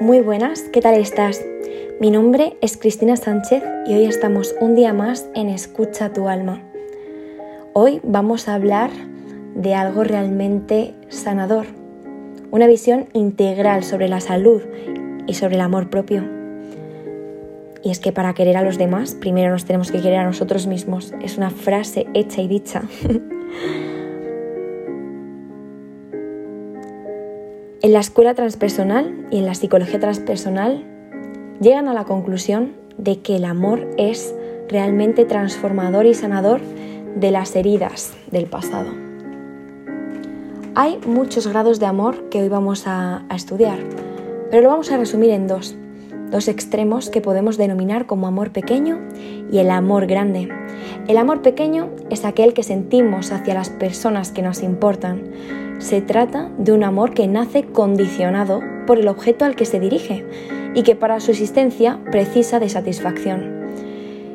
Muy buenas, ¿qué tal estás? Mi nombre es Cristina Sánchez y hoy estamos un día más en Escucha tu alma. Hoy vamos a hablar de algo realmente sanador, una visión integral sobre la salud y sobre el amor propio. Y es que para querer a los demás, primero nos tenemos que querer a nosotros mismos. Es una frase hecha y dicha. En la escuela transpersonal y en la psicología transpersonal llegan a la conclusión de que el amor es realmente transformador y sanador de las heridas del pasado. Hay muchos grados de amor que hoy vamos a, estudiar, pero lo vamos a resumir en dos, dos extremos que podemos denominar como amor pequeño y el amor grande. El amor pequeño es aquel que sentimos hacia las personas que nos importan, se trata de un amor que nace condicionado por el objeto al que se dirige y que para su existencia precisa de satisfacción.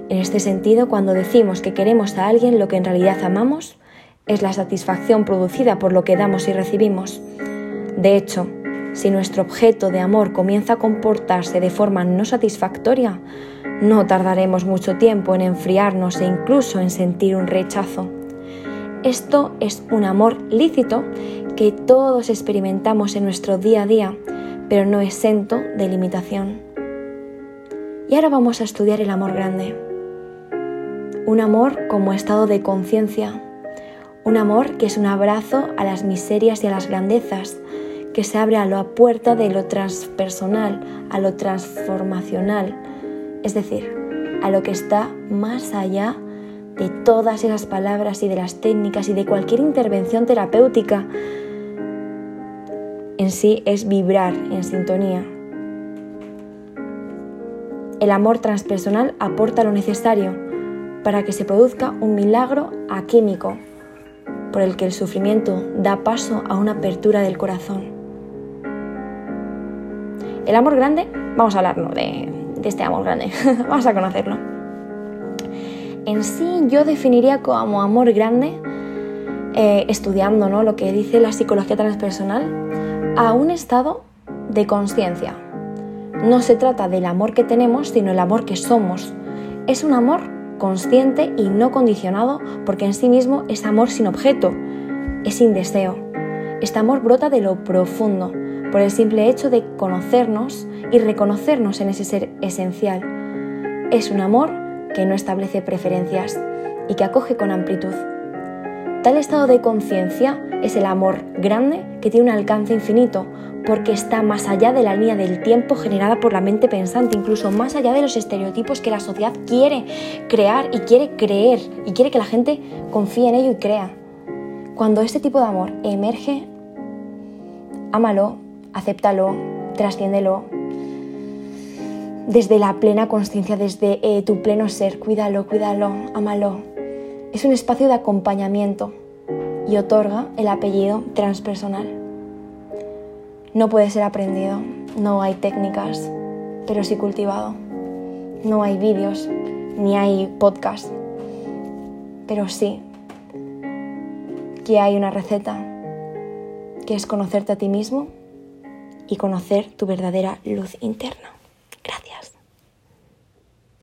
En este sentido, cuando decimos que queremos a alguien, lo que en realidad amamos es la satisfacción producida por lo que damos y recibimos. De hecho, si nuestro objeto de amor comienza a comportarse de forma no satisfactoria, no tardaremos mucho tiempo en enfriarnos e incluso en sentir un rechazo. Esto es un amor lícito que todos experimentamos en nuestro día a día, pero no exento de limitación. Y ahora vamos a estudiar el amor grande. Un amor como estado de conciencia. Un amor que es un abrazo a las miserias y a las grandezas, que se abre a la puerta de lo transpersonal, a lo transformacional, es decir, a lo que está más allá de todas esas palabras y de las técnicas y de cualquier intervención terapéutica. En sí es vibrar en sintonía. El amor transpersonal aporta lo necesario para que se produzca un milagro aquímico por el que el sufrimiento da paso a una apertura del corazón. El amor grande, vamos a hablar de, de este amor grande, vamos a conocerlo en sí yo definiría como amor grande, eh, estudiando ¿no? lo que dice la psicología transpersonal, a un estado de conciencia. No se trata del amor que tenemos, sino el amor que somos. Es un amor consciente y no condicionado porque en sí mismo es amor sin objeto, es sin deseo. Este amor brota de lo profundo, por el simple hecho de conocernos y reconocernos en ese ser esencial. Es un amor que no establece preferencias y que acoge con amplitud. Tal estado de conciencia es el amor grande que tiene un alcance infinito porque está más allá de la línea del tiempo generada por la mente pensante, incluso más allá de los estereotipos que la sociedad quiere crear y quiere creer y quiere que la gente confíe en ello y crea. Cuando este tipo de amor emerge, ámalo, acéptalo, trasciéndelo, desde la plena conciencia, desde eh, tu pleno ser. Cuídalo, cuídalo, ámalo. Es un espacio de acompañamiento y otorga el apellido transpersonal. No puede ser aprendido, no hay técnicas, pero sí cultivado. No hay vídeos, ni hay podcast, pero sí que hay una receta, que es conocerte a ti mismo y conocer tu verdadera luz interna. Gracias.